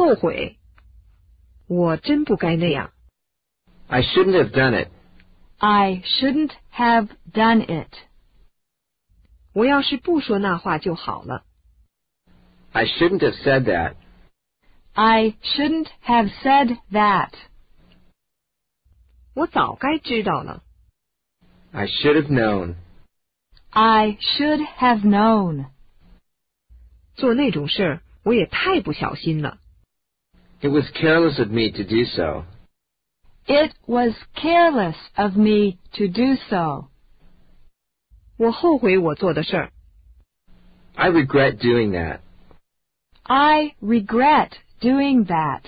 后悔。我真不该那样。 I shouldn't have done it. I shouldn't have done it. 我要是不说那话就好了。 I shouldn't have said that. I shouldn't have said that. 我早该知道了。 I should have known. I should have known. 做那种事儿，我也太不小心了。 It was careless of me to do so. It was careless of me to do so. 我后悔我做的事儿。 I regret doing that. I regret doing that.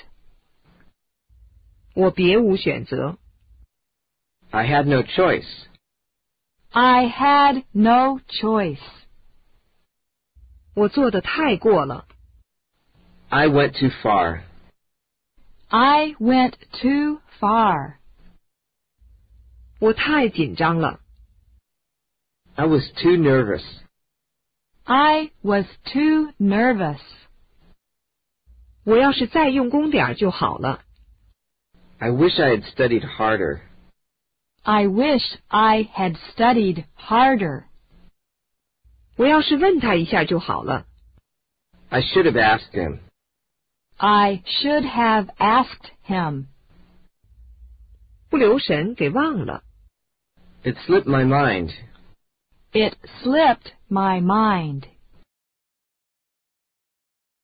我别无选择。 I had no choice. I had no choice. 我做的太过了。 I went too far. I went too far. 我太紧张了。 I was too nervous. I was too nervous. 我要是再用功点儿就好了。 I wish I had studied harder. I wish I had studied harder. 我要是问他一下就好了。 I should have asked him. I should have asked him. 不留神给忘了。 It slipped my mind. It slipped my mind.